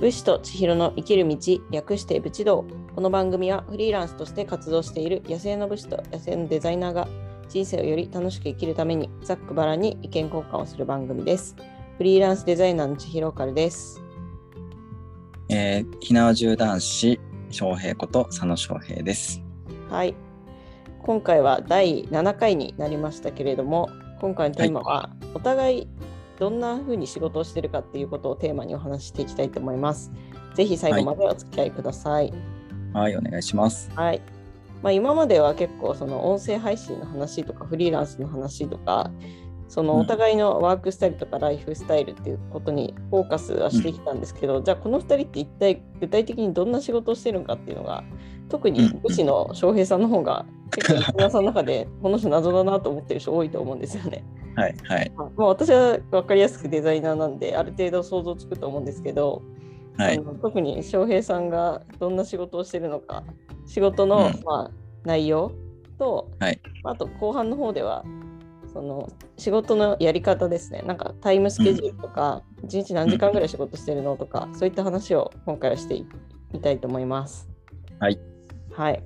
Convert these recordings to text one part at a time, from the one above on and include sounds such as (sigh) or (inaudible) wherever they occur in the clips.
武士と千尋の生きる道略して武士道。この番組はフリーランスとして活動している野生の武士と野生のデザイナーが人生をより楽しく生きるためにざっくばらんに意見交換をする番組です。フリーランスデザイナーの千尋カルです。えー、ひなわ銃男子翔平こと佐野翔平です。はい。今回は第7回になりましたけれども今回のテーマは、お互いどんな風に仕事をしているかっていうことをテーマにお話ししていきたいと思いますぜひ最後までお付き合いくださいはい、お願いします。はい。まあ、今までは結構その音声配信の話とかフリーランスの話とかそのうん。お互いのワークスタイルとかライフスタイルっていうことにフォーカスはしてきたんですけど、じゃあこの2人って一体具体的にどんな仕事をしてるのかっていうのが特に武士の翔平さんの方が (laughs) 結構皆さんの中でこの人謎だなと思ってる人多いと思うんですよね。はい、はい、まあ、私は分かりやすくデザイナーなんである程度想像つくと思うんですけど、はい。あ。の特に翔平さんがどんな仕事をしてるのか仕事の、うん。まあ、内容と、はい。あと後半の方ではその仕事のやり方ですねなんかタイムスケジュールとか、一日何時間ぐらい仕事してるのとか、そういった話を今回はしていきたいと思います。はい。はい。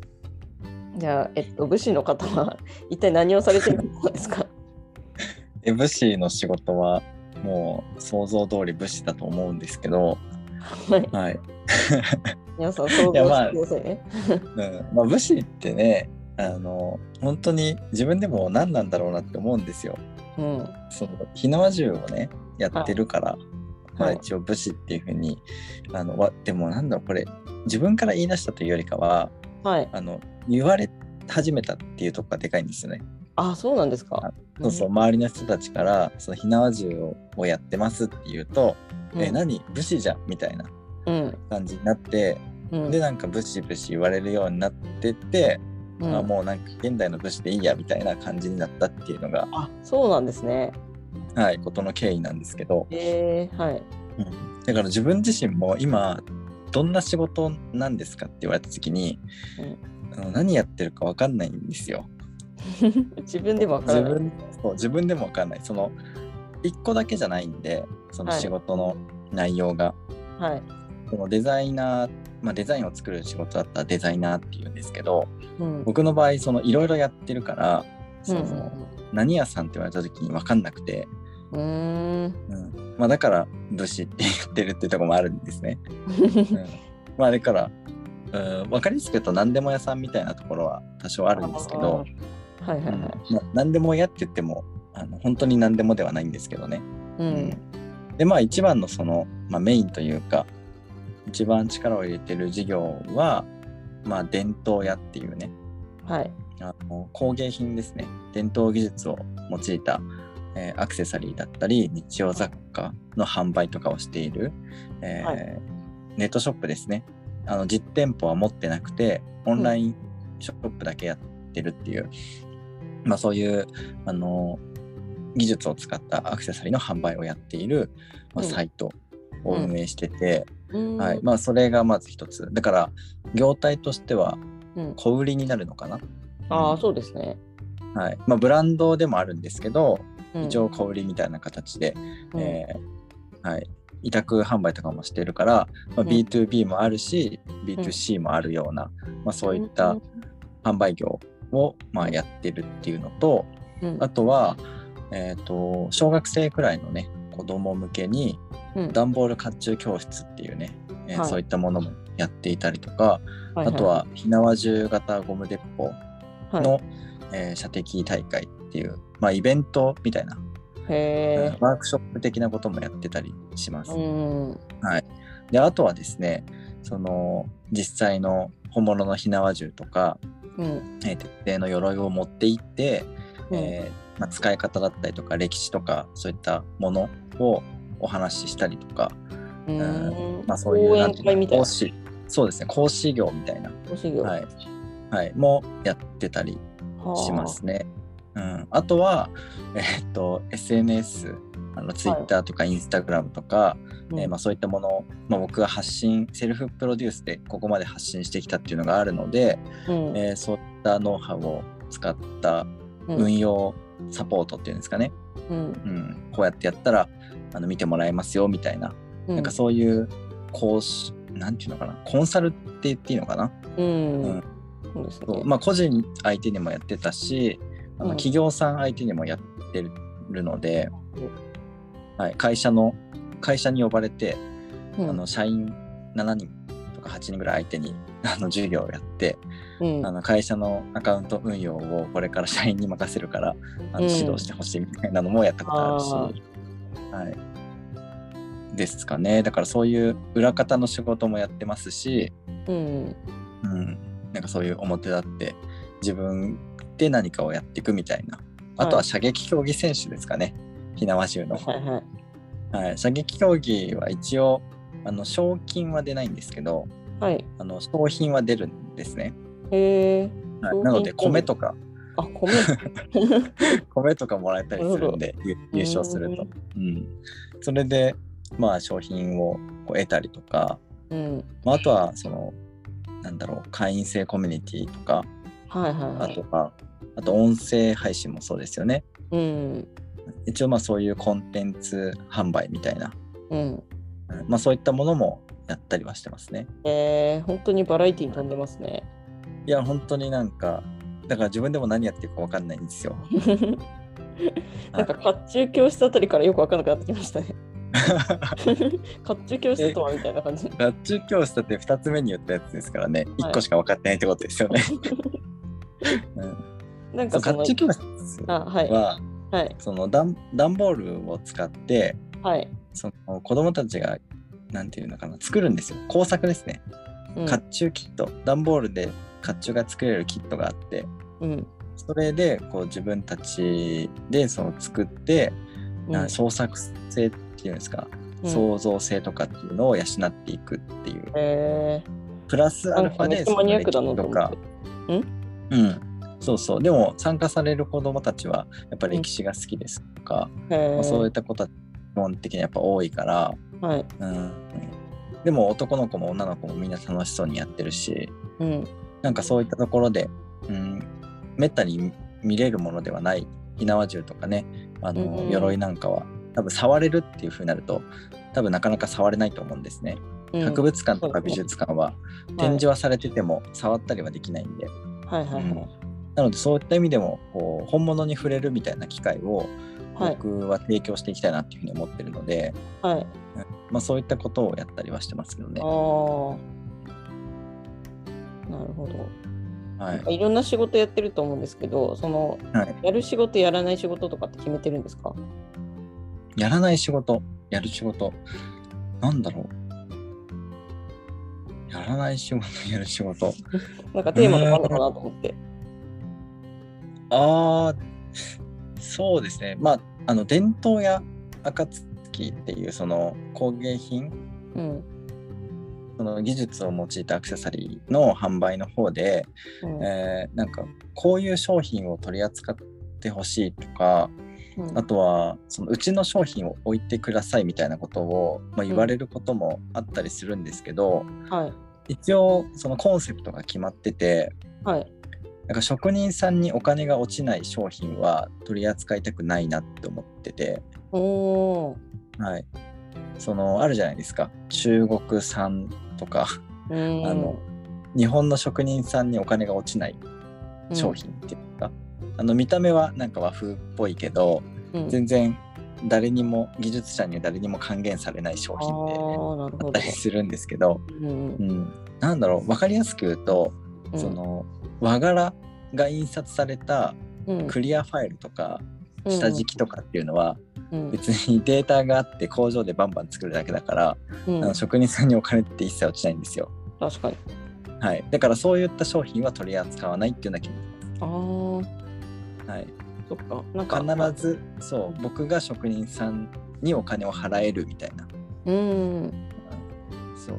じゃあ、えっと、武士の方は (laughs) 一体何をされてるんですか？(laughs) え武士の仕事はもう想像通り武士だと思うんですけど、はい。はい。皆さん想像してくださいね。(laughs) うん、まあ武士ってね、あの本当に自分でも何なんだろうなって思うんですよ。うん。その火縄銃をねやってるから、まあはい一応武士っていうふうにあのわでもなんだろうこれ自分から言い出したというよりかははい。あの言われ始めたっていうとこがでかいんですよね。あ、そうなんですか。そうそう周りの人たちからその火縄銃ををやってますって言うと「うん。え何？武士じゃん」みたいなうん。感じになって、うん。でなんか武士武士言われるようになってって、うんあもうなんか現代の武士でいいやみたいな感じになったっていうのが、あ、そうなんですね。はい、ことの経緯なんですけど、えー、はい。うんだから自分自身も今どんな仕事なんですかって言われた時に、あの何やってるか分かんないんですよ。(laughs) 自分でもわからない。自分そう自分でも分かんないその一個だけじゃないんでそのはい仕事の内容が、はい。そのデザイナー、まあ、デザインを作る仕事だったらデザイナーっていうんですけどうん。僕の場合そのいろいろやってるからその、うん何屋さんって言われた時に分かんなくて、うーん。うんまあ、だから武士って言ってるっていうところもあるんですね。(laughs) うんまあだから、うん、分かりやすく言うと何でも屋さんみたいなところは多少あるんですけど、はいはいはい。うんまあ、何でも屋って言ってもあの本当に何でもではないんですけどね。うん。でまあ一番のその、まあ、メインというか一番力を入れてる事業は、まあ、伝統屋っていうね。はい。あの工芸品ですね。伝統技術を用いた、えーアクセサリーだったり日用雑貨の販売とかをしている、えーはい。ネットショップですね。あの実店舗は持ってなくてオンラインショップだけやってるっていう、まあそういうあの技術を使ったアクセサリーの販売をやっている、まあ、うん。サイトを運営してて、うん。はい。まあ、それがまず一つ。だから業態としてはうん。小売りになるのかな、ああ、そうですね。はい。まあ、ブランドでもあるんですけど、うん。一応小売りみたいな形で、うん。えーはい、委託販売とかもしてるから、まあ、うん。B2B もあるし、B2C もあるような、まあ、そういった販売業を、まあ、やってるっていうのとうん、あとは、えー、と小学生くらいのね子供向けにうん、段ボール甲冑教室っていうね、えーはいそういったものもやっていたりとか、はいあとは火縄銃型ゴム鉄砲はいの、えー射的大会っていう、まあ、イベントみたいな、へえ。ワークショップ的なこともやってたりします。うん。であとはですねその実際の本物の火縄銃とか、うん。えー鉄製の鎧を持って行って、うんえーまあ、使い方だったりとか歴史とかそういったものをお話ししたりとか、ううん。ん。まあ、そういう講なんていう講。師そうですね講師業みたいな、講師業。はい。はい、もやってたりはあ。しますね。うん、あとは、えーっと SNS あの Twitter とか Instagram とか、うん。えーまあ、そういったものを、まあ、僕が発信セルフプロデュースでここまで発信してきたっていうのがあるので、うん。えーそういったノウハウを使ったうん。運用サポートっていうんですかね、うん。うん、こうやってやったらあの見てもらえますよみたいな,、うん。なんかそういう講師なんていうのかな。コンサルって言っていいのかな、うん。うん。そうですね。そう。まあ、個人相手にもやってたしあのうん。企業さん相手にもやってるので、はい、会社の会社に呼ばれて、うん。あの社員7人とか8人ぐらい相手に (laughs) あの授業をやって、うん。あの会社のアカウント運用をこれから社員に任せるからあのうん。指導してほしいみたいなのもやったことあるし、はい、ですかね。だからそういう裏方の仕事もやってますし、うん。うん、なんかそういう表立って自分で何かをやっていくみたいな。あとは射撃競技選手ですかね。火縄銃の、はいはい。はい、射撃競技は一応あの賞金は出ないんですけどはい。あの商品は出るんですね、へい、なので米とかあ、米。(laughs) 米とかもらえたりするんでゆ優勝すると、うん、それでまあ商品をこう得たりとか、うん。まあ、あとはそのなんだろう会員制コミュニティとかはいはいはい。あとはあと音声配信もそうですよねうん。一応まあそういうコンテンツ販売みたいな、うん。うんまあそういったものもやったりはしてますねえー、本当にバラエティに飛んでますね。いや本当になんかだから自分でも何やってるか分かんないんですよ (laughs) なんか甲冑教室あたりからよく分からなくなってきましたね。甲冑教室とはみたいな感じ。(laughs) 学習教室だって2つ目に言ったやつですからね1個しか分かってないってことですよね、うん、なんかそのそう学習教室あ、はい。ははい。その段段ボールを使ってはい。その子供たちがなんていうのかな作るんですよ工作ですねうん甲冑キット段ボールで甲冑が作れるキットがあってうん。それでこう自分たちでその作って、な創作性っていうんですか、うん。創造性とかっていうのを養っていくっていう。えプラスー、アルファでなんかめっちゃマニアックだなととか。思って。うん。そうそう。でも参加される子どもたちはやっぱり歴史が好きですとか、へまあそういっーた子たち基本的にやっぱ多いから、はい。うん、でも男の子も女の子もみんな楽しそうにやってるしうん。なんかそういったところで、うん、めったに見れるものではない火縄銃とかねあの、うん鎧なんかは多分触れるっていう風になると多分なかなか触れないと思うんですね。うん博物館とか美術館は展示はされてても触ったりはできないんで、はいはいはい。なのでそういった意味でもこう本物に触れるみたいな機会をはい。僕は提供していきたいなっていうふうに思ってるので、はい。まあ、そういったことをやったりはしてますけどね。なるほど。はい。いろんな仕事やってると思うんですけど、そのはい、やる仕事やらない仕事とかって決めてるんですか？やらない仕事。やる仕事。なんだろう。やらない仕事 (laughs) やる仕事。なんかテーマとかあるのかなと思って。ああそうですね。まああの伝統や暁っていうその工芸品うん。その技術を用いたアクセサリーの販売の方で、うんえーなんかこういう商品を取り扱ってほしいとかうんあとはそのうちの商品を置いてくださいみたいなことを、まあ、言われることもあったりするんですけど、はい。一応そのコンセプトが決まっててはい。なんか職人さんにお金が落ちない商品は取り扱いたくないなって思ってて。はい、そのあるじゃないですか中国産とかうん。あの日本の職人さんにお金が落ちない商品っていうか、あの見た目はなんか和風っぽいけどうん、全然誰にも技術者には誰にも還元されない商あ品ってあ、っどたり。するんですけど、うん。うん、なんだろう分かりやすく言うと、うん。その和柄が印刷されたうん。クリアファイルとか下敷きとかっていうのはうん別にデータがあって工場でバンバン作るだけだから、うんあの職人さんにお金って一切落ちないんですよ。確かに。はい、だからそういった商品は取り扱わないっていうのは決めてああ。はい、そっか。なんか、必ずそう僕が職人さんにお金を払えるみたいなうん。そう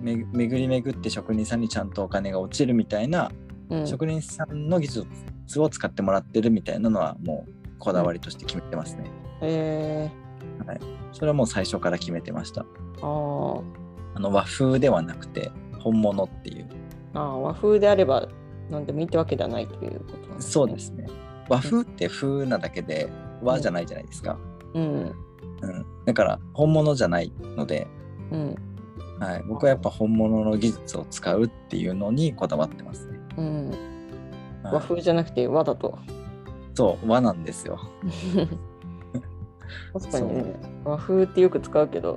め巡り巡って職人さんにちゃんとお金が落ちるみたいな、うん、職人さんの技術を使ってもらってるみたいなのはもうこだわりとして決めてますね。えそれはもう最初から決めてました。ー、ああの和風ではなくて本物っていう。ーあー、和風であれば何でもいいってわけではないということなんですね。そうですね。和風って風なだけで和じゃないじゃないですか。うん。うん、だから本物じゃないので、うん。はい、僕はやっぱ本物の技術を使うっていうのにこだわってますね。うん、はい和風じゃなくて和だと。そう和なんですよ。確かにね、和風ってよく使うけど、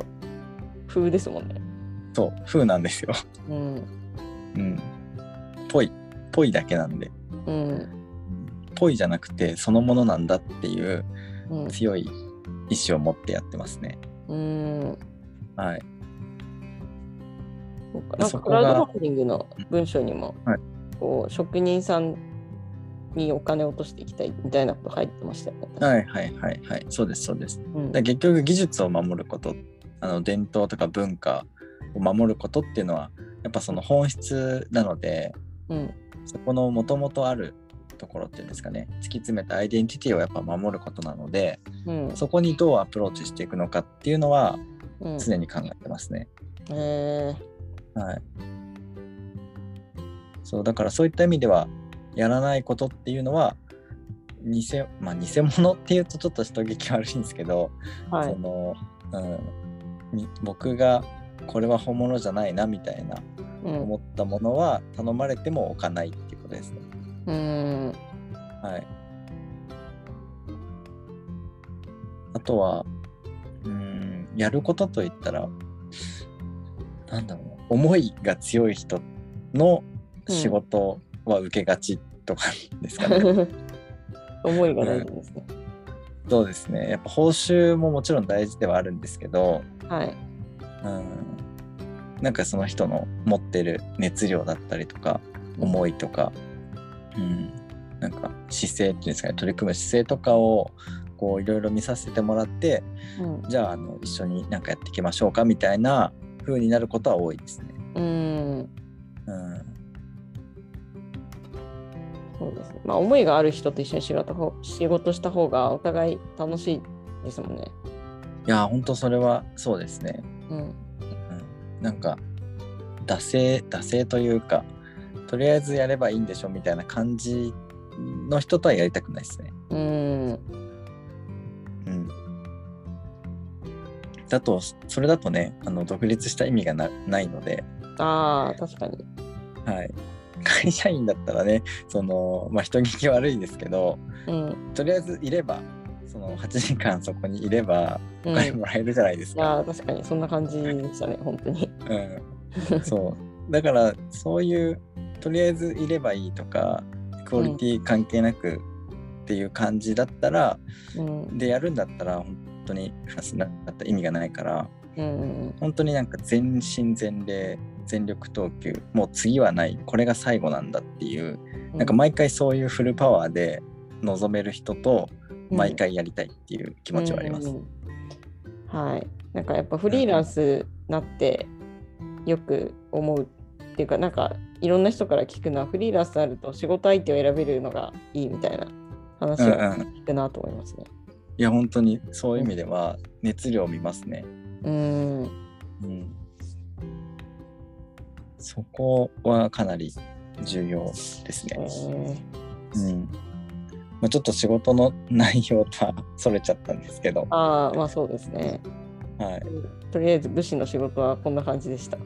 風ですもんね。そう風なんですよ。うん。うん。ぽいぽいだけなんで。うん。ぽいじゃなくてそのものなんだっていううん。強い意志を持ってやってますね。うん。はい。なんかクラウドファンディングの文章にも、はいこう職人さんにお金を落としていきたいみたいなこと入ってましたよね。はいはいはいはい。そうですそうです。うん結局技術を守ることあの伝統とか文化を守ることっていうのはやっぱその本質なのでうんそこのもともとあるところっていうんですかね突き詰めたアイデンティティをやっぱ守ることなのでうんそこにどうアプローチしていくのかっていうのはうん常に考えてますね。えはい。そうだからそういった意味ではやらないことっていうのは偽,、まあ、偽物っていうとちょっと人聞き悪いんですけど、ーはいそのうん、に僕がこれは本物じゃないなみたいなうん思ったものは頼まれても置かないっていうことですね。うんはい。あとは、うん、やることといったら、なんだろうな、思いが強い人の仕事は受けがちとかですかね。(laughs) 思いが大事ですね。そうですね。やっぱ報酬ももちろん大事ではあるんですけど、はい。うん、なんかその人の持ってる熱量だったりとか、思いとか、うん、なんか姿勢っていうんですかね、取り組む姿勢とかをこういろいろ見させてもらって、うんじゃああの一緒になんかやっていきましょうかみたいな風になることは多いですね。うんうん、そうですね。まあ思いがある人と一緒に仕事ほ仕事した方がお互い楽しいですもんね。いや本当それはそうですね。うん。うん、なんか惰性惰性というかとりあえずやればいいんでしょみたいな感じの人とはやりたくないですね。うん。うん、だとそれだとねあの独立した意味がなないので、ああ、確かに。はい、会社員だったらねその、まあ、人聞き悪いですけどうん。とりあえずいればその8時間そこにいればうん、お金いもらえるじゃないですか。やー、確かにそんな感じでしたね、(laughs) 本当に。うん、そうだからそういうとりあえずいればいいとかクオリティ関係なくっていう感じだったら、うん。でやるんだったら本当にフランスになった意味がないからうん。本当になんか全身全霊全力投球もう次はないこれが最後なんだっていうなんか毎回そういうフルパワーで臨める人と毎回やりたいっていう気持ちはあります。うんうんはい。なんかやっぱフリーランスになってよく思うっていうか、なんかいろんな人から聞くのは、フリーランスになると仕事相手を選べるのがいいみたいな話をうんうん聞くなと思いますね。いや本当にそういう意味では熱量を見ますね。うん。うん、そこはかなり重要ですえね。ーうんまあ、ちょっと仕事の内容とはそれちゃったんですけど、ああ、まあそうですね。はいとりあえず武士の仕事はこんな感じでした。は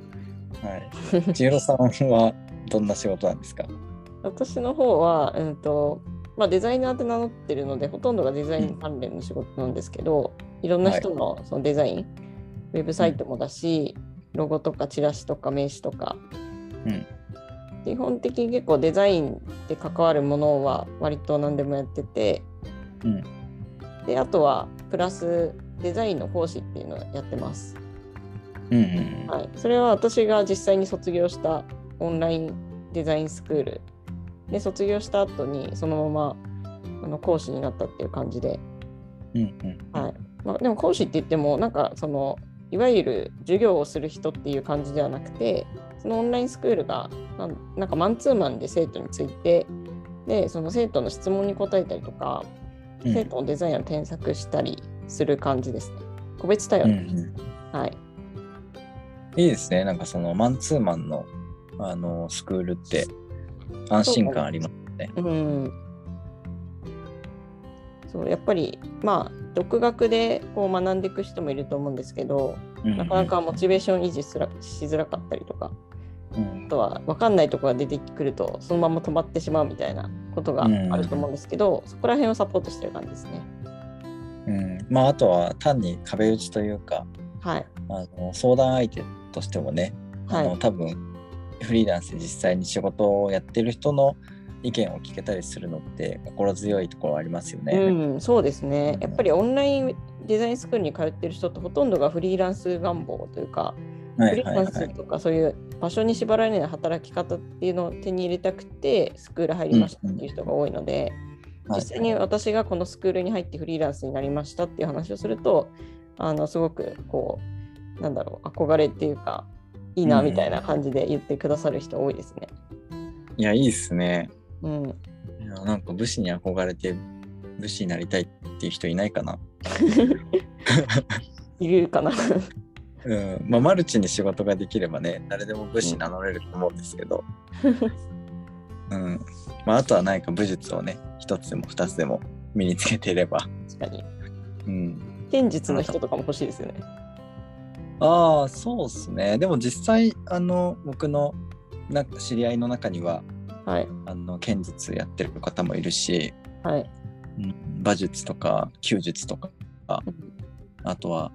い、千尋さんはどんな仕事なんですか？(laughs) 私の方は、うんとまあ、デザイナーって名乗ってるので、ほとんどがデザイン関連の仕事なんですけど、いろんな人のそのデザイン、ウェブサイトもだし、ロゴとかチラシとか名刺とか、うん。基本的に結構デザインで関わるものは割と何でもやってて、うん。であとはプラスデザインの講師っていうのをやってます。うんうんはい、それは私が実際に卒業したオンラインデザインスクール。で卒業した後にそのままあの講師になったっていう感じで、うんうん。はい。まあ、でも講師って言ってもなんかそのいわゆる授業をする人っていう感じではなくてそのオンラインスクールがなんかマンツーマンで生徒についてでその生徒の質問に答えたりとか、うん生徒のデザインを添削したりする感じですね。個別対応うんうんはい。いいですねなんかそのマンツーマンのあのスクールって安心感ありますね。うんそうやっぱりまあ独学でこう学んでいく人もいると思うんですけど、うんなかなかモチベーション維持すらしづらかったりとかうん。あとは分かんないところが出てくるとそのまま止まってしまうみたいなことがあると思うんですけど、そこら辺をサポートしてる感じですね。うん、まああとは単に壁打ちというかはい。あの相談相手としてもねあの、はい多分フリーランスで実際に仕事をやってる人の意見を聞けたりするのって心強いところありますよね。うん、そうですね。やっぱりオンラインデザインスクールに通ってる人ってほとんどがフリーランス願望というか、はいフリーランスとかそういう場所に縛られない働き方っていうのを手に入れたくてスクール入りましたっていう人が多いので、はい実際に私がこのスクールに入ってフリーランスになりましたっていう話をすると、あのすごくこう、なんだろう、憧れっていうか、いいなみたいな感じで言ってくださる人多いですね。いやいいですね。うん。いやなんか武士に憧れて武士になりたいっていう人いないかな。(laughs) いるかな。うん、まあマルチに仕事ができればね誰でも武士名乗れると思うんですけど、うんまあ、あとは何か武術をね一つでも二つでも身につけていれば、確かに。うん、剣術の人とかも欲しいですよね。ああそうっすねでも実際あの僕のな知り合いの中にははい。あの剣術やってる方もいるし、はい。うん馬術とか弓術とかあとは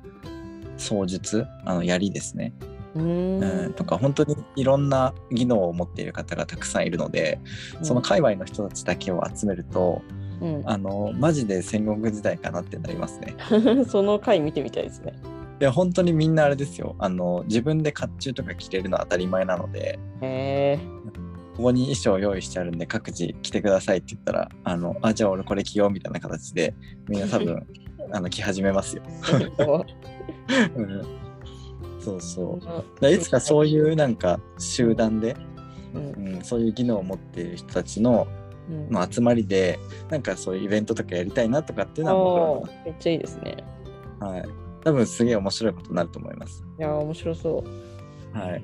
槍術あの槍ですね、うんん。とか本当にいろんな技能を持っている方がたくさんいるのでその界隈の人たちだけを集めると、うん、あのマジで戦国時代かなってなりますね。(laughs) その回見てみたいですね。いや本当にみんなあれですよあの自分で甲冑とか着れるのは当たり前なのでへえここに衣装用意してあるんで各自着てくださいって言ったらあのあじゃあ俺これ着ようみたいな形でみんな多分 (laughs) あの着始めますよ。(laughs) うんそうそう。いつかそういうなんか集団で、うんうん、そういう技能を持っている人たちの、うんまあ、集まりでなんかそういうイベントとかやりたいなとかっていうのはめっちゃいいですね。はい多分すげえ面白いことになると思います。いやー面白そう。はい。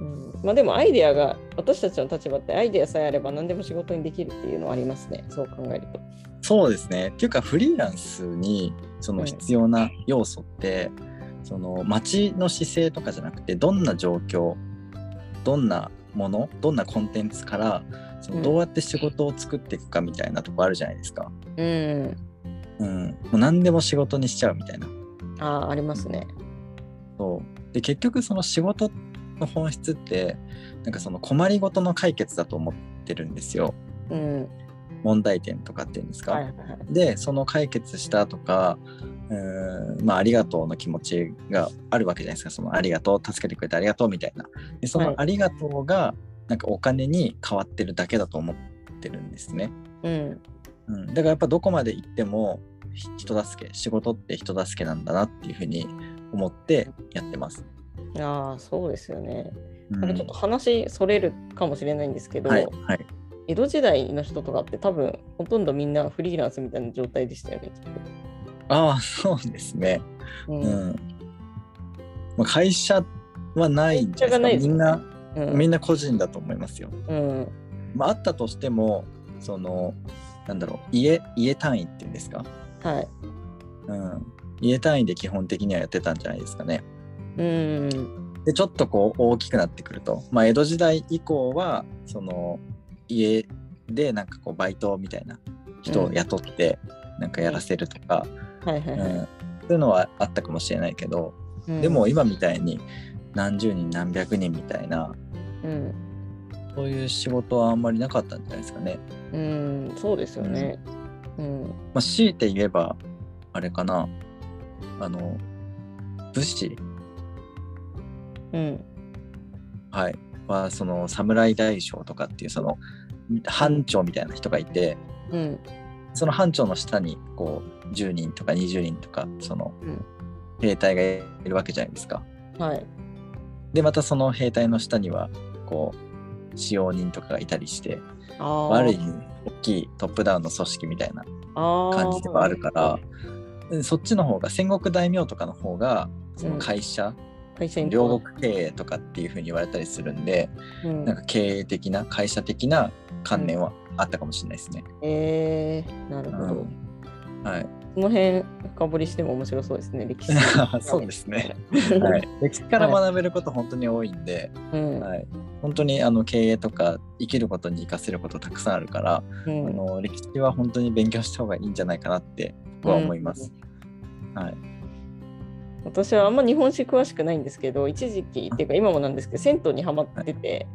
うん、まあでもアイデアが私たちの立場ってアイデアさえあれば何でも仕事にできるっていうのはありますね。そう考えると。そうですね。っていうかフリーランスにその必要な要素って、その街の姿勢とかじゃなくてどんな状況どんなものどんなコンテンツからそのうんどうやって仕事を作っていくかみたいなとこあるじゃないですか。うん。うん、もう何でも仕事にしちゃうみたいな。ああ、ありますね。そうで結局その仕事の本質ってなんかその困りごとの解決だと思ってるんですよ。うん。問題点とかっていうんですか。はいはいはい。でその解決したとかうーんまあありがとうの気持ちがあるわけじゃないですかそのありがとう助けてくれてありがとうみたいなでそはいのありがとうがなんかお金に変わってるだけだと思ってるんですね、うん。うん、だからやっぱどこまで行ってもひ人助け仕事って人助けなんだなっていうふうに思ってやってます、ああ、そうですよね。うんなんかちょっと話それるかもしれないんですけど、はいはい江戸時代の人とかって多分ほとんどみんなフリーランスみたいな状態でしたよね。ああそうですねとう。うんん、まあ、会社はないですかみんなうん。みんな個人だと思いますようん。まあ、あったとしてもそのなんだろう家家単位っていうんですか、はい。うん、家単位で基本的にはやってたんじゃないですかね。うん。でちょっとこう大きくなってくると、まあ、江戸時代以降はその家でなんかこうバイトみたいな人を雇ってなんかやらせるとか、うんはいはいはい。そういうのはあったかもしれないけど、うんでも、今みたいに何十人何百人みたいなうん。そういう仕事はあんまりなかったんじゃないですかね。うん、そうですよね。うん。まあ、強いて言えばあれかなあの武士うん。はい、はその侍大将とかっていうその班長みたいな人がいてうん。その班長の下にこう10人とか20人とかそのうん兵隊がいるわけじゃないですか。はい。でまたその兵隊の下にはこう使用人とかがいたりしてああ。ある意味大きいトップダウンの組織みたいなあ感じではあるからでそっちの方が戦国大名とかの方がその会社、会社員両国経営とかっていうふうに言われたりするんで、うんなんか経営的な会社的な観念はあったかもしれないですね。えー、なるほど。うんはい。その辺深掘りしても面白そうですね、歴史。(laughs) そうですね。(laughs) はい。歴史から学べること本当に多いんで、うんはい。本当にあの経営とか生きることに活かせることたくさんあるから、うんあの歴史は本当に勉強した方がいいんじゃないかなって僕は思います。はい。私はあんま日本史詳しくないんですけど、一時期っていうか今もなんですけど、銭湯にハマってて、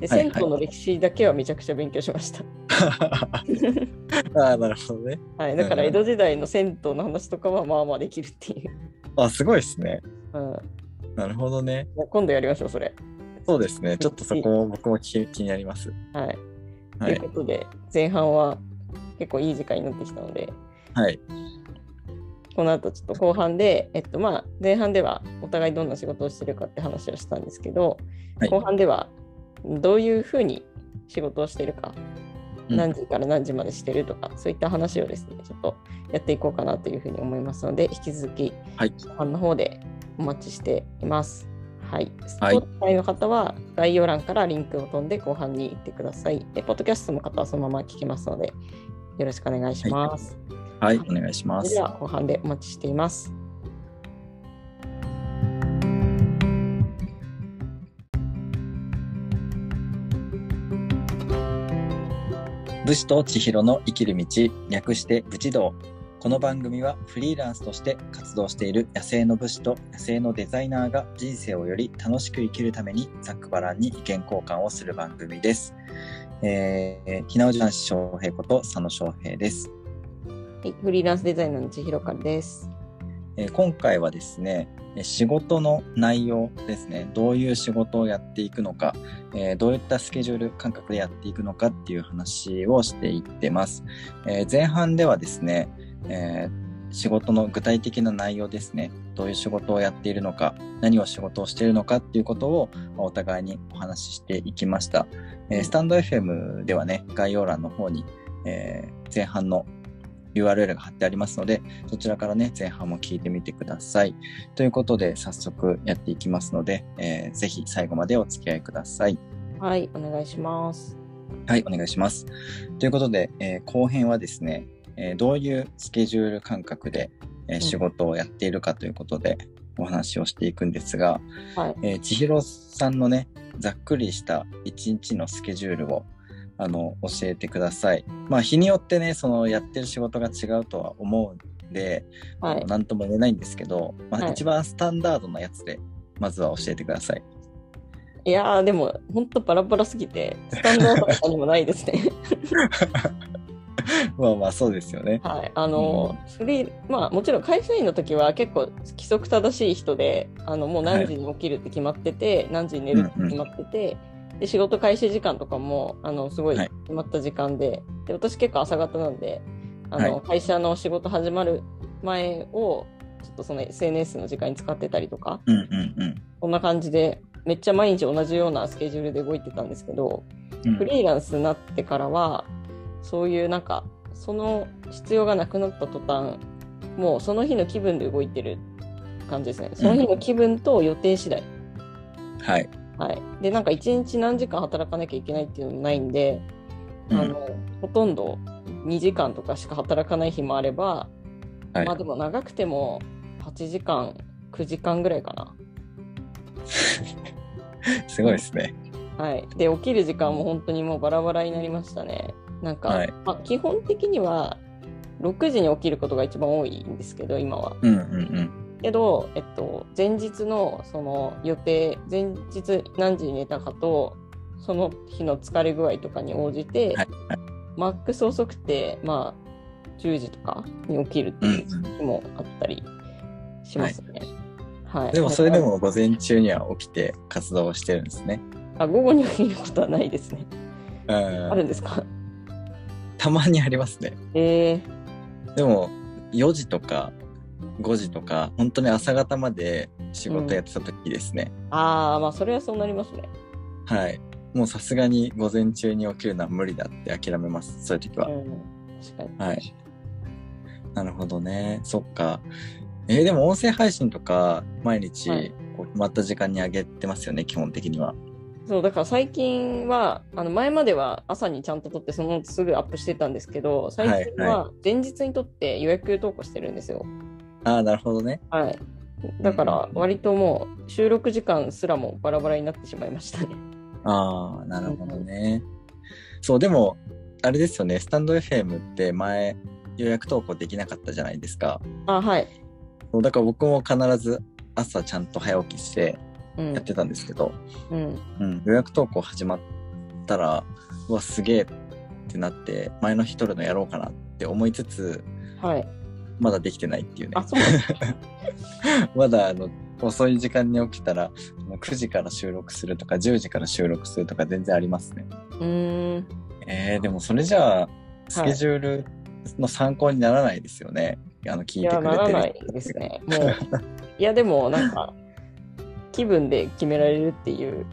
ではい銭湯の歴史だけはめちゃくちゃ勉強しました。(laughs) ああ、なるほどね。はい、だから江戸時代の銭湯の話とかはまあまあできるっていう。あ、すごいですね。うん、なるほどね。今度やりましょう、それ。そうですね。ちょっとそこも僕も気気になります。はい。はいという。ことで、前半は結構いい時間になってきたので、はい。この後ちょっと後半で、えっとまあ、前半ではお互いどんな仕事をしてるかって話をしたんですけど、はい後半ではどういうふうに仕事をしてるか、うん何時から何時までしてるとか、そういった話をですね、ちょっとやっていこうかなというふうに思いますので、引き続きはい。後半の方でお待ちしています。はい。はい Spotify の方は概要欄からリンクを飛んで後半に行ってください。で、ポッドキャストの方はそのまま聞けますので、よろしくお願いします。はい。お願いしますで。は後半でお待ちしています。武士と千尋の生きる道、略して武士道。この番組はフリーランスとして活動している野生の武士と野生のデザイナーが人生をより楽しく生きるためにざっくばらんに意見交換をする番組です。えー、ひなおじ男子翔平こと佐野翔平です。はい、フリーランスデザイナーの千尋かです。えー今回はですね、仕事の内容ですね、どういう仕事をやっていくのか、えーどういったスケジュール感覚でやっていくのかっていう話をしていってます。えー前半ではですね、え仕事の具体的な内容ですね、どういう仕事をやっているのか、何を仕事をしているのかっていうことをお互いにお話ししていきました。えスタンド FM ではね、概要欄の方に、え前半の URL が貼ってありますので、そちらからね、前半も聞いてみてください。ということで、早速やっていきますので、えーぜひ最後までお付き合いください。はい、お願いします。はい、お願いします。ということで、えー後編はですね、えーどういうスケジュール感覚で、えーん仕事をやっているかということで、お話をしていくんですが、はい。えー千尋さんのね、ざっくりした一日のスケジュールを、あの、教えてください。まあ、日によってね、その、やってる仕事が違うとは思うんで、はい。なんとも言えないんですけど、まあ、はい一番スタンダードなやつで、まずは教えてください。いやー、でも、ほんとバラバラすぎて、スタンダードとかにもないですね。(laughs) まあまあ、そうですよね。はい。あの、フリー、まあ、もちろん会社員の時は結構規則正しい人で、あの、もう何時に起きるって決まってて、何時に寝るって決まってて、で、仕事開始時間とかも、あの、すごいはい決まった時間で、で、私結構朝方なんで、あの、はい会社の仕事始まる前を、ちょっとその SNS の時間に使ってたりとか、うんうんこんな感じで、めっちゃ毎日同じようなスケジュールで動いてたんですけど、うん。フリーランスになってからは、そういうなんか、その必要がなくなった途端、もうその日の気分で動いてる感じですね。その日の気分と予定次第。はい。はい。で、なんか一日何時間働かなきゃいけないっていうのもないんで、うんあの、ほとんど2時間とかしか働かない日もあれば、はいまあでも長くても8時間、9時間ぐらいかな。(laughs) すごいですね。はい。で、起きる時間も本当にもうバラバラになりましたね。なんか、はいまあ、基本的には6時に起きることが一番多いんですけど、今は。うんうんうん。けど、えっと、前日のその予定、前日何時に寝たかと、その日の疲れ具合とかに応じて、はいマックス遅くて、まあ、10時とかに起きるっていう日もあったりしますね。はい。でもそれでも午前中には起きて活動をしてるんですね。あ、午後に起きることはないですね。うん。あるんですか？たまにありますね。えー、でも4時とか5時とか、本当に朝方まで仕事やってた時ですね。ああ、まあ、それはそうなりますね。はい。もうさすがに午前中に起きるのは無理だって諦めます。そういう時は。うん、確かに。はい。なるほどね。そっか。えーでも音声配信とか毎日はいこう決まった時間に上げてますよね、基本的には。そうだから最近はあの前までは朝にちゃんと撮ってそのすぐアップしてたんですけど最近は前日に撮って予約投稿してるんですよ。ああ、なるほどね。はい。だから割ともう収録時間すらもバラバラになってしまいましたね。ああ、なるほどね。そう、でも、あれですよね、スタンド FM って前予約投稿できなかったじゃないですか。あはい。そうだから僕も必ず朝ちゃんと早起きしてうんやってたんですけど、うんうん、予約投稿始まったら、うわ、すげえってなって、前の日撮るのやろうかなって思いつつ、はい。まだできてないっていうねあ。そう (laughs) まだあの遅い時間に起きたら、あの9時から収録するとか、10時から収録するとか全然ありますね。うーん。えー、でもそれじゃあ、スケジュールの参考にならないですよね。あの、聞いてくれてる。ならないですね。もう、いや、でもなんか、気分で決められるっていう、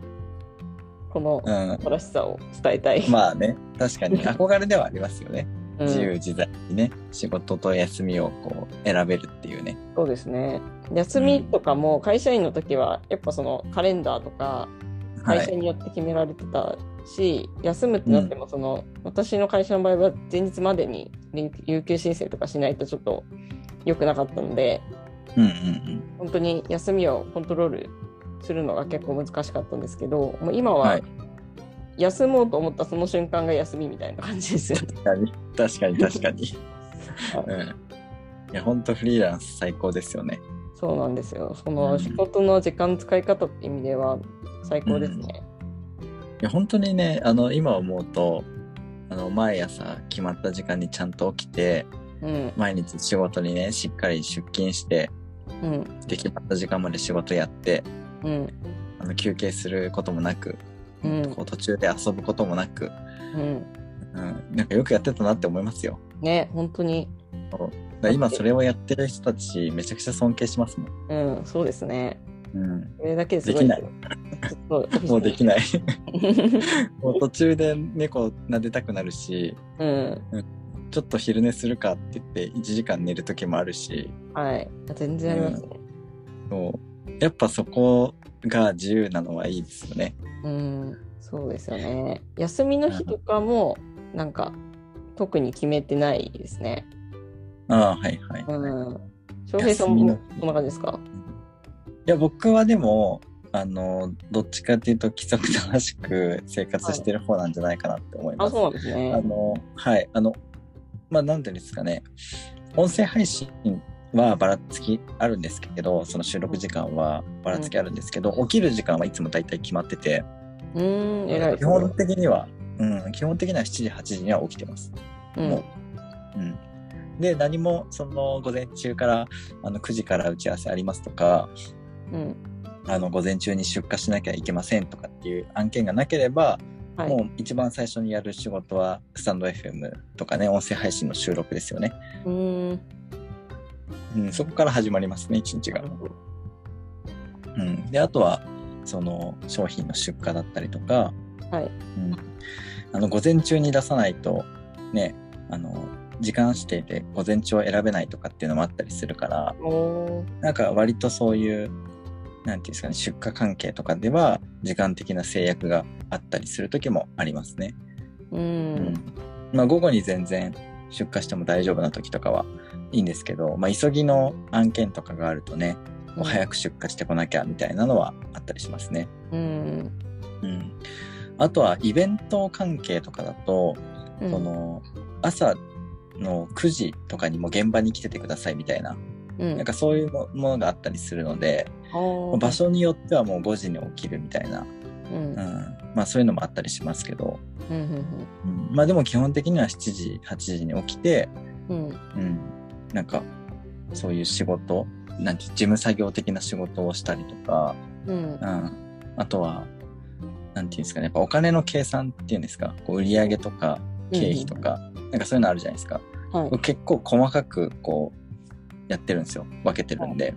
このうん。素晴らしさを伝えたい。まあね、確かに憧れではありますよね。うん自由自在にね、仕事と休みをこう選べるっていうね。そうですね。休みとかも会社員の時は、やっぱそのカレンダーとか、はい。会社によって決められてたし、休むってなってもその、私の会社の場合は前日までに有有給申請とかしないとちょっと良くなかったのでうんうんうん。本当に休みをコントロールするのが結構難しかったんですけどもう今は。はい休もうと思ったその瞬間が休みみたいな感じですよね。確かに、確かに、確かに。はうん。いや、ほんとフリーランス最高ですよね。そうなんですよ。そうんの仕事の時間使い方って意味では最高ですね。いや、本当にね、あの、今思うと、あの、毎朝決まった時間にちゃんと起きて、うん、毎日仕事にね、しっかり出勤して、うん、で、決まった時間まで仕事やって、うん、あの、休憩することもなく、うんこう途中で遊ぶこともなく、うん。うん、なんかよくやってたなって思いますよ。ね、本当に。だ今それをやってる人たち、めちゃくちゃ尊敬しますもん。うん、そうですね。うん。それだけですごいできないもうできない。(laughs) もう途中で猫撫でたくなるし、うん。ちょっと昼寝するかって言って1時間寝る時もあるし、はい。全然ありますね。そうやっぱそこが自由なのはいいですよね。うん、そうですよね。休みの日とかも、なんか、特に決めてないですね。ああ、はいはい。うん。翔平さんもこんな感じですか？いや、僕はでも、あの、どっちかっていうと規則正しく生活してる方なんじゃないかなって思いまあ、す。そうなんですあね。の、はい、あの、まあ、なんていうんですかね、音声配信はばらつきあるんですけど、その収録時間はばらつきあるんですけど、起きる時間はいつも大体決まってて、うーん、基本的には、うん、基本的には7時、8時には起きてます。うんもう。うん。で、何も、その、午前中から、あの、9時から打ち合わせありますとか、うん。あの、午前中に出荷しなきゃいけませんとかっていう案件がなければ、はい。もう一番最初にやる仕事は、スタンド FM とかね、音声配信の収録ですよね。うーん。うん、そこから始まりますね、一日がうん。で、あとは、その、商品の出荷だったりとか、はい。うん。あの、午前中に出さないと、ね、あの、時間指定で午前中を選べないとかっていうのもあったりするから、なんか割とそういう、なんていうんですかね、出荷関係とかでは、時間的な制約があったりする時もありますね。う。うんまあ午後に全然出荷しても大丈夫な時とかはいいんですけど、まあ急ぎの案件とかがあるとね、もう早く出荷してこなきゃみたいなのはあったりしますね。うん。うん。あとはイベント関係とかだと、うん。その朝の9時とかにも現場に来ててくださいみたいな、うん、なんかそういうものがあったりするので、場所によってはもう5時に起きるみたいな、うん。うん、まあそういうのもあったりしますけど、うん。うん、まあでも基本的には7時、8時に起きて、うん。うん、なんかそういう仕事、なんて事務作業的な仕事をしたりとか、うん。うん、あとは、なんていうんですかね、やっぱお金の計算っていうんですか、こう売上とか経費とか、なんかそういうのあるじゃないですか。はい。僕結構細かくこうやってるんですよ。分けてるんで。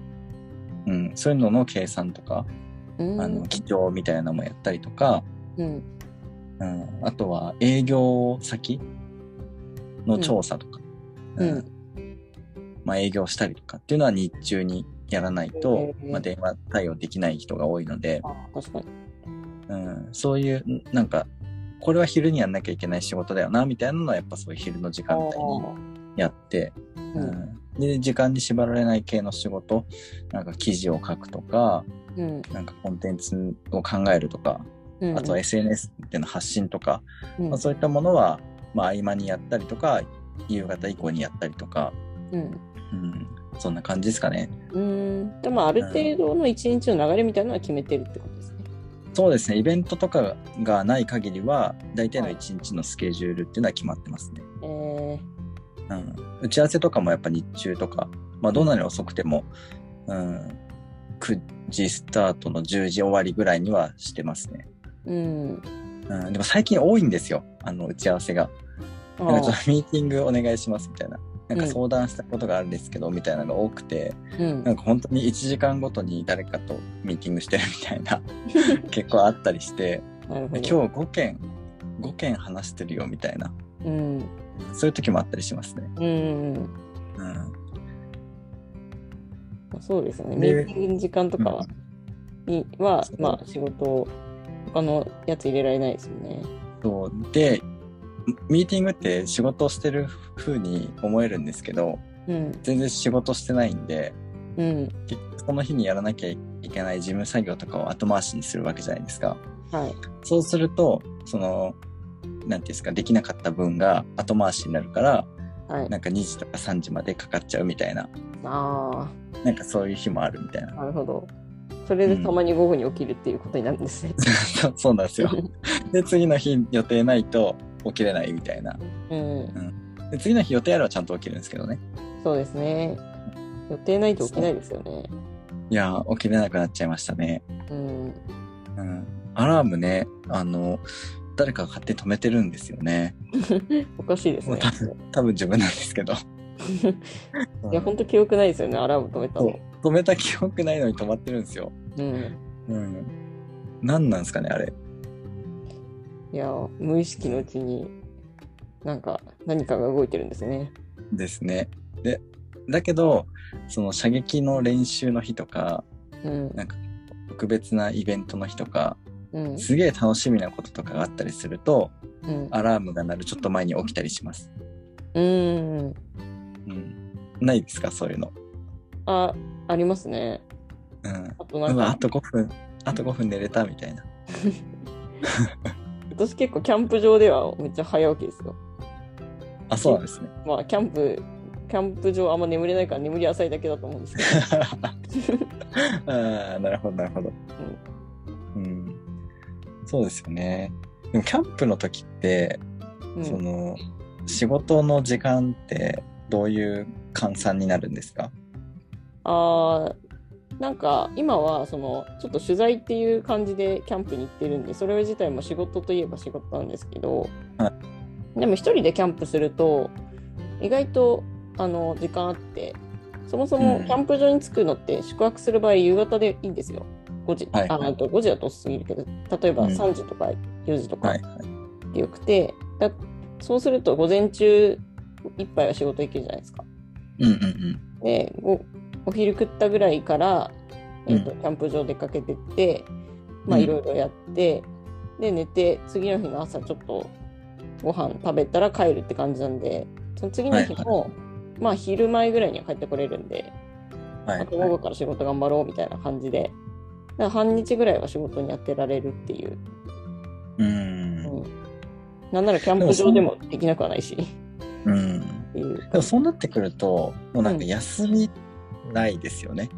うん、そういうのの計算とか、うんあの、記帳みたいなのもやったりとか、うん。うん、あとは営業先の調査とか、ううん。んまあ営業したりとかっていうのは日中にやらないとまあ電話対応できない人が多いので。うん、そういうなんかこれは昼にやんなきゃいけない仕事だよなみたいなのはやっぱそういう昼の時間帯にやって、ううんん、で時間に縛られない系の仕事。なんか記事を書くとかうん。なんかコンテンツを考えるとかうん。あとは SNS での発信とか、うん。まあ、そういったものは、まあ、合間にやったりとか夕方以降にやったりとか、うん。うん、そんな感じですかね。うん。でもある程度の一日の流れみたいなのは決めてるってことですね。そうですね。イベントとかがない限りは大体の一日のスケジュールっていうのは決まってますね。えうん、打ち合わせとかもやっぱ日中とか、まあ、どんなに遅くても、うん、9時スタートの10時終わりぐらいにはしてますね。ー、うん。うん、でも最近多いんですよ。あの打ち合わせが。あなんかちょっーとミーティングお願いしますみたいな。なんかうん。相談したことがあるんですけど、みたいなのが多くて、うん。なんか本当に1時間ごとに誰かとミーティングしてるみたいな、(laughs) 結構あったりして、今日5件、5件話してるよみたいな、うん。そういう時もあったりしますね。うん。うん。まあそうですね。ミでーティングの時間とかは、にはそうまあ仕事を他のやつ入れられないですよね。そうで、ミーティングって仕事をしてる風に思えるんですけど、うん。全然仕事してないんで、うん。その日にやらなきゃいけない事務作業とかを後回しにするわけじゃないですか。はい。そうすると、その、ていうんですか、できなかった分が後回しになるから、はい。なんか2時とか3時までかかっちゃうみたいな、あなんかそういう日もあるみたいなあ、。なるほど。それでたまに午後に起きるっていうことになるんですね。そ (laughs) うそうなんですよ。(laughs) で、次の日予定ないと起きれないみたいな。うん。で次の日予定あればちゃんと起きるんですけどね。そうですね。予定ないと起きないですよね。いやー、起きれなくなっちゃいましたね。うん。うん。アラームね、あの、誰かが勝手に止めてるんですよね。おかしいですね。多分多分自分なんですけど。いや、ほんと記憶ないですよね、アラーム止めたの。止めた記憶ないのに止まってるんですよ。うん。うん。何なんですかね、あれ。いや、無意識のうちに、なんか、何かが動いてるんですね。ですね。で、だけど、その射撃の練習の日とか、うん。なんか特別なイベントの日とか、うん。すげえ楽しみなこととかがあったりすると、うん。アラームが鳴るちょっと前に起きたりします。うん。うん。ないですか、そういうの。あ、ありますね。うん。あとなんうわ、あか、と5分、あと5分寝れたみたいな。(laughs) 私結構キャンプ場ではめっちゃ早起きですよ。あ、そうなんですね。まあ、キャンプ、キャンプ場あんま眠れないから眠り浅いだけだと思うんですけ (laughs) ああ、なるほど、なるほど。うん。そうですよね。でも、キャンプの時って、ど。うん、その、仕事の時間ってどういう換算になるんですか？あーなんか今はそのちょっと取材っていう感じでキャンプに行ってるんでそれ自体も仕事といえば仕事なんですけど、はでも一人でキャンプすると意外とあの時間あってそもそもうんキャンプ場に着くのって宿泊する場合夕方でいいんですよ5時、はいああと5時だと遅すぎるけど例えばうん。3時とか4時とかはい、はい。でよくて、だそうすると午前中いっぱいは仕事行けるじゃないですか。うんうんうん。でおお昼食ったぐらいから、えーとうキャンプ場出かけてってまあうん。いろいろやって、で寝て次の日の朝ちょっとご飯食べたら帰るって感じなんでその次の日も、まあ昼前ぐらいには帰ってこれるんで、はい、あと午後から仕事頑張ろうみたいな感じで半日ぐらいは仕事にやってられるっていう、う。うんん、なんならキャンプ場でもできなくはないしうん。でもそうなってくると、もうなんか休みないですよね。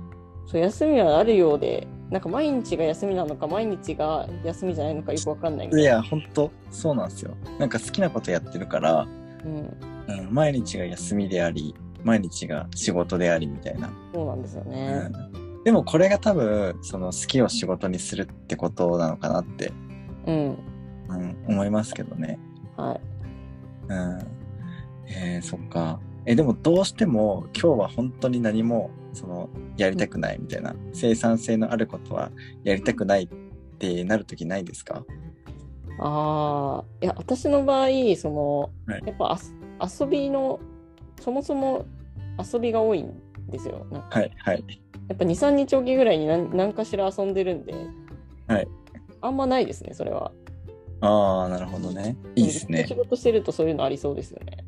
そう休みはあるようでなんか毎日が休みなのか毎日が休みじゃないのかよくわかんないいや、ほんと、そうなんですよ。なんか好きなことやってるから、うん、うん、毎日が休みであり、毎日が仕事でありみたいな。そうなんですようね。ん、でもこれが多分、その好きを仕事にするってことなのかなって、うん、うん、思いますけどね。はい。うん。えー、そっか。え、でもどうしても今日は本当に何も、その、やりたくないみたいな、生産性のあることはやりたくないってなるときないですか？ああ、いや、私の場合、その、はいやっぱ遊びの、そもそも遊びが多いんですよ。はい、はい。やっぱ2、3日おきぐらいに何何かしら遊んでるんで、はいあんまないですね、それは。ああ、なるほどね。いいですね仕。事してるとそういうのありそうですよね。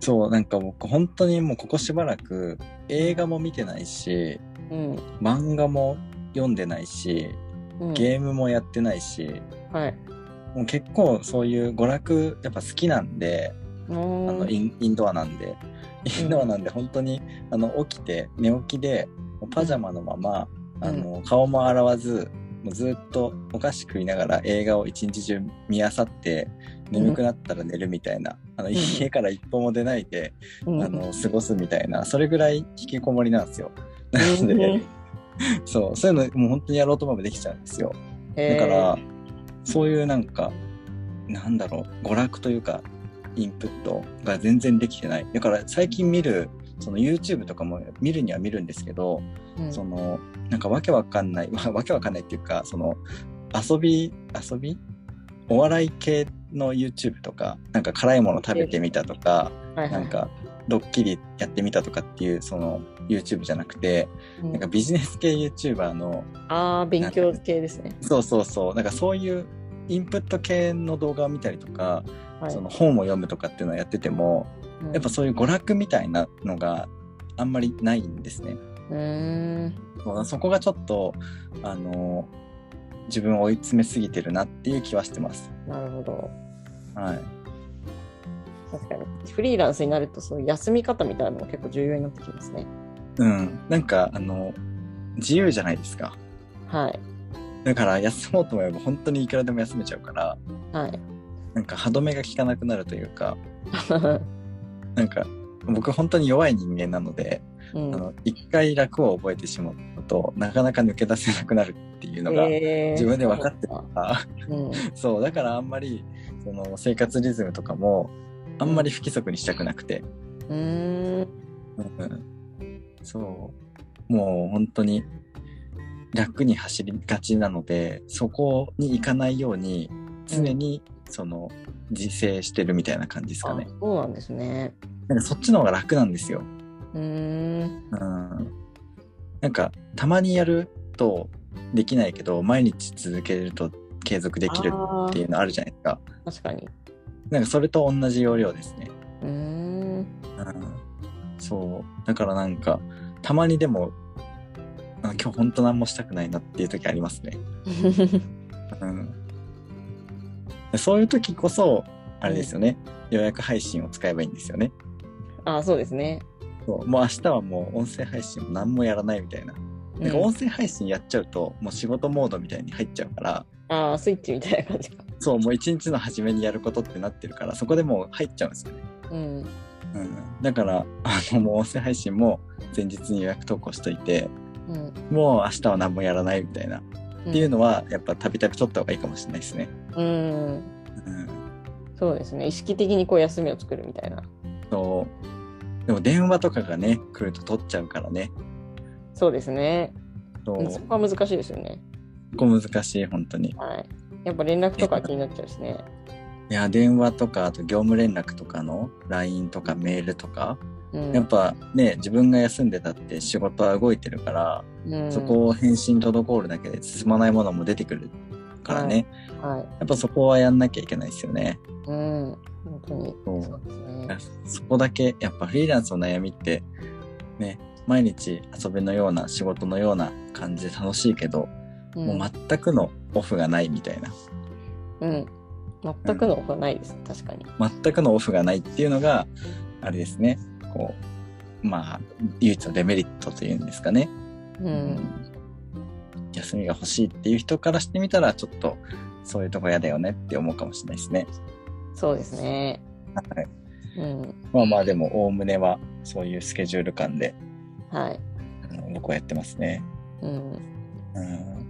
そう、なんか僕本当にもうここしばらく映画も見てないし、うん。漫画も読んでないし、うん、ゲームもやってないし、はい。もう結構そういう娯楽やっぱ好きなんで、ああののインインドアなんで、インドアなんで本当にあの起きて寝起きでパジャマのまま、うんあの顔も洗わずもうずっとお菓子食いながら映画を一日中見あさって眠くなったら寝るみたいな、あのん家から一歩も出ないで、うんあの過ごすみたいなそれぐらい引きこもりなんですよ。なので、そうそういうのもう本当にやろうと思えばできちゃうんですよ。だから、そういうなんか、なんだろう、娯楽というか、インプットが全然できてない。だから最近見る、その YouTube とかも見るには見るんですけど、うん。その、なんかわけわかんない、わ (laughs) わけわかんないっていうか、その、遊び、遊び？お笑い系の YouTube とか、なんか辛いもの食べてみたとか、はいはい。なんか、ドッキリやってみたとかっていう、その YouTube じゃなくて、うん。なんかビジネス系 YouTuber の、ああ、勉強系ですね。そうそうそう。なんかそういうインプット系の動画を見たりとか、はい、その本を読むとかっていうのをやってても、うんやっぱそういう娯楽みたいなのがあんまりないんですね。うーん。そうそこがちょっと、あの、自分を追い詰めすぎてるなっていう気はしてます。なるほど。はい。確かに。フリーランスになると、そういう休み方みたいなのも結構重要になってきますね。うん。なんか、あの、自由じゃないですか。はい。だから休もうと思えば本当にいくらでも休めちゃうから、はい。なんか歯止めが効かなくなるというか、(laughs) なんか僕本当に弱い人間なので、うん。あの一回楽を覚えてしまうとなかなか抜け出せなくなるっていうのが、えー。自分で分かってるそうから。うんそう (laughs) だからあんまりその生活リズムとかもあんまり不規則にしたくなくて、うーん。うん。そう。もう本当に楽に走りがちなのでそこに行かないように常にその自制してるみたいな感じですかあね、そうなんですね。なんかそっちの方が楽なんですようーん。うんなんかたまにやるとできないけど毎日続けると継続できるっていうのあるじゃないですか。確かに。なんかそれと同じ要領ですね。うーん。うん、そうだからなんかたまにでもあ今日本当何もしたくないなっていう時ありますね。(laughs) そういう時こそあれですよね、予約配信を使えばいいんですよね。あそうですね。そうもう明日はもう音声配信も何もやらないみたいな。なんか音声配信やっちゃうと、もう仕事モードみたいに入っちゃうから、ああ、スイッチみたいな感じか。そう、もう一日の初めにやることってなってるから、そこでもう入っちゃうんですよね。うん。うん。だから、あの、もう音声配信も前日に予約投稿しといて、うん。もう明日は何もやらないみたいな、っていうの。のは、やっぱたびたび取った方がいいかもしれないですね。うん。うん。そうですね。意識的にこう休みを作るみたいな。そう。でも電話とかがね、来ると取っちゃうからね。そうですね。そそこは難しいですよね。ここ難しい、本当に。はい。やっぱ連絡とか気になっちゃうしね。いや、電話とか、あと業務連絡とかの LINE とかメールとか、うん。やっぱね、自分が休んでたって仕事は動いてるから、うん、そこを返信滞るだけで進まないものも出てくるからね、はい。やっぱそこはやんなきゃいけないですよね。うん。本当に。そうですね。そこだけ、やっぱフリーランスの悩みって、ね、毎日遊びのような仕事のような感じで楽しいけど、うん、もう全くのオフがないみたいな。うん。全くのオフはないです。確かに。全くのオフがないっていうのが、あれですね、こう、まあ、唯一のデメリットというんですかね。うん。休みが欲しいっていう人からしてみたら、ちょっとそういうとこ嫌だよねって思うかもしれないですね。そうですね。はい。うん。まあまあでも、おおむねはそういうスケジュール感で、はい。あの僕はやってますね。うん。うん。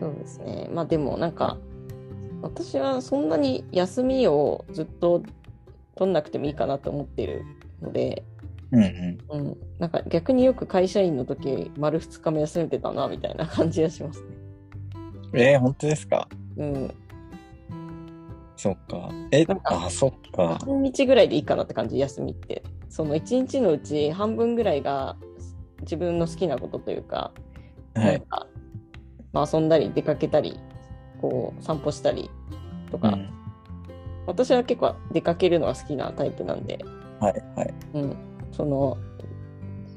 そうですね。まあでもなんか、私はそんなに休みをずっと取んなくてもいいかなと思ってるので、うんうん。うん。なんか逆によく会社員の時、丸2日も休めてたな、みたいな感じがしますね。えー、本当ですか？うん。そっか。えなん、かあ、そっか。半日ぐらいでいいかなって感じ、休みって。その1日のうち半分ぐらいが自分の好きなことというか、はないん。かまあ、遊んだり出かけたりこう散歩したりとか、うん私は結構出かけるのが好きなタイプなんで、はいはい。うん、その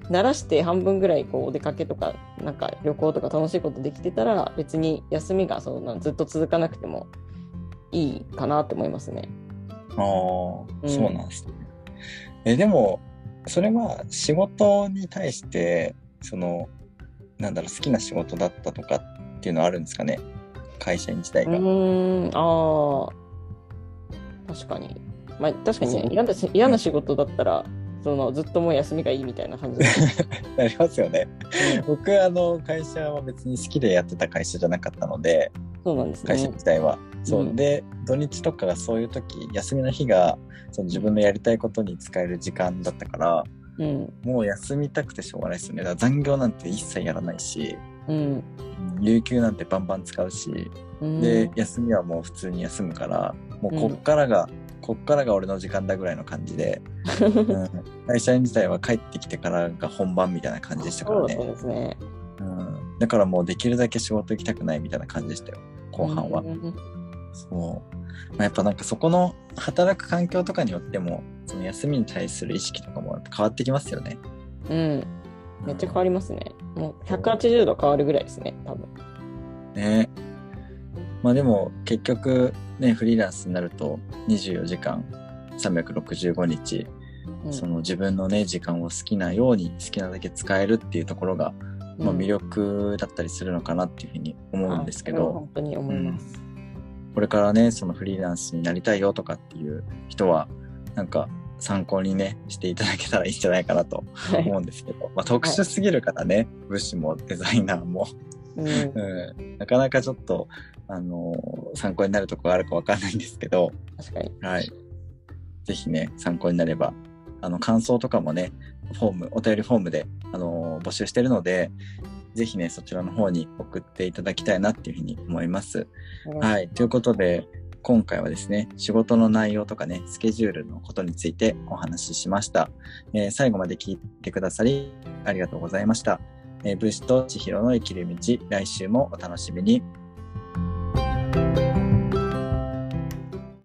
慣らして半分ぐらいこうお出かけとかなんか旅行とか楽しいことできてたら別に休みがそのずっと続かなくてもいいかなって思いますね。ああ、そうなんですね。え、でも、それは仕事に対して、その、なんだろう、好きな仕事だったとかっていうのはあるんですかね？会社員自体うが。ーんああ確かに。まあ確かにね嫌なし嫌な仕事だったらそのずっともう休みがいいみたいな感じで。(laughs) なりますよね。僕、あの、会社は別に好きでやってた会社じゃなかったので、そうなんです会社ね。自体は。そううんで土日とかがそういう時休みの日がその自分のやりたいことに使える時間だったからうんもう休みたくてしょうがないですよねだから残業なんて一切やらないしうん有給なんてバンバン使うしうんで休みはもう普通に休むからもうこっからが、こっからが俺の時間だぐらいの感じで、うん、会社員自体は帰ってきてからが本番みたいな感じでしたからそうですね。うん、だからもうできるだけ仕事行きたくないみたいな感じでしたよ後半は。うんそう。まあ、やっぱなんかそこの働く環境とかによっても、その休みに対する意識とかも変わってきますよね。うん。めっちゃ変わりますね。もう180度変わるぐらいですね、多分。ね。まあでも結局ね、フリーランスになると24時間365日、うん。その自分のね、時間を好きなように好きなだけ使えるっていうところが、まあ、魅力だったりするのかなっていうふうに思うんですけど、本当に思います。これからね、そのフリーランスになりたいよとかっていう人は、なんか参考にね、していただけたらいいんじゃないかなとはい。思うんですけど、まあ特殊すぎるからね、武士もデザイナーも、うん。うん、なかなかちょっと、あのー参考になるところがあるかわかんないんですけど、確かに。はい。ぜひね、参考になれば、あの、感想とかもね、フォーム、お便りフォームで、あのー募集してるので、ぜひね、そちらの方に送っていただきたいなっていうふうに思います。はい。ということで、今回はですね、仕事の内容とかね、スケジュールのことについてお話ししました。えー最後まで聞いてくださり、ありがとうございました。えー、武士と千尋の生きる道、来週もお楽しみに。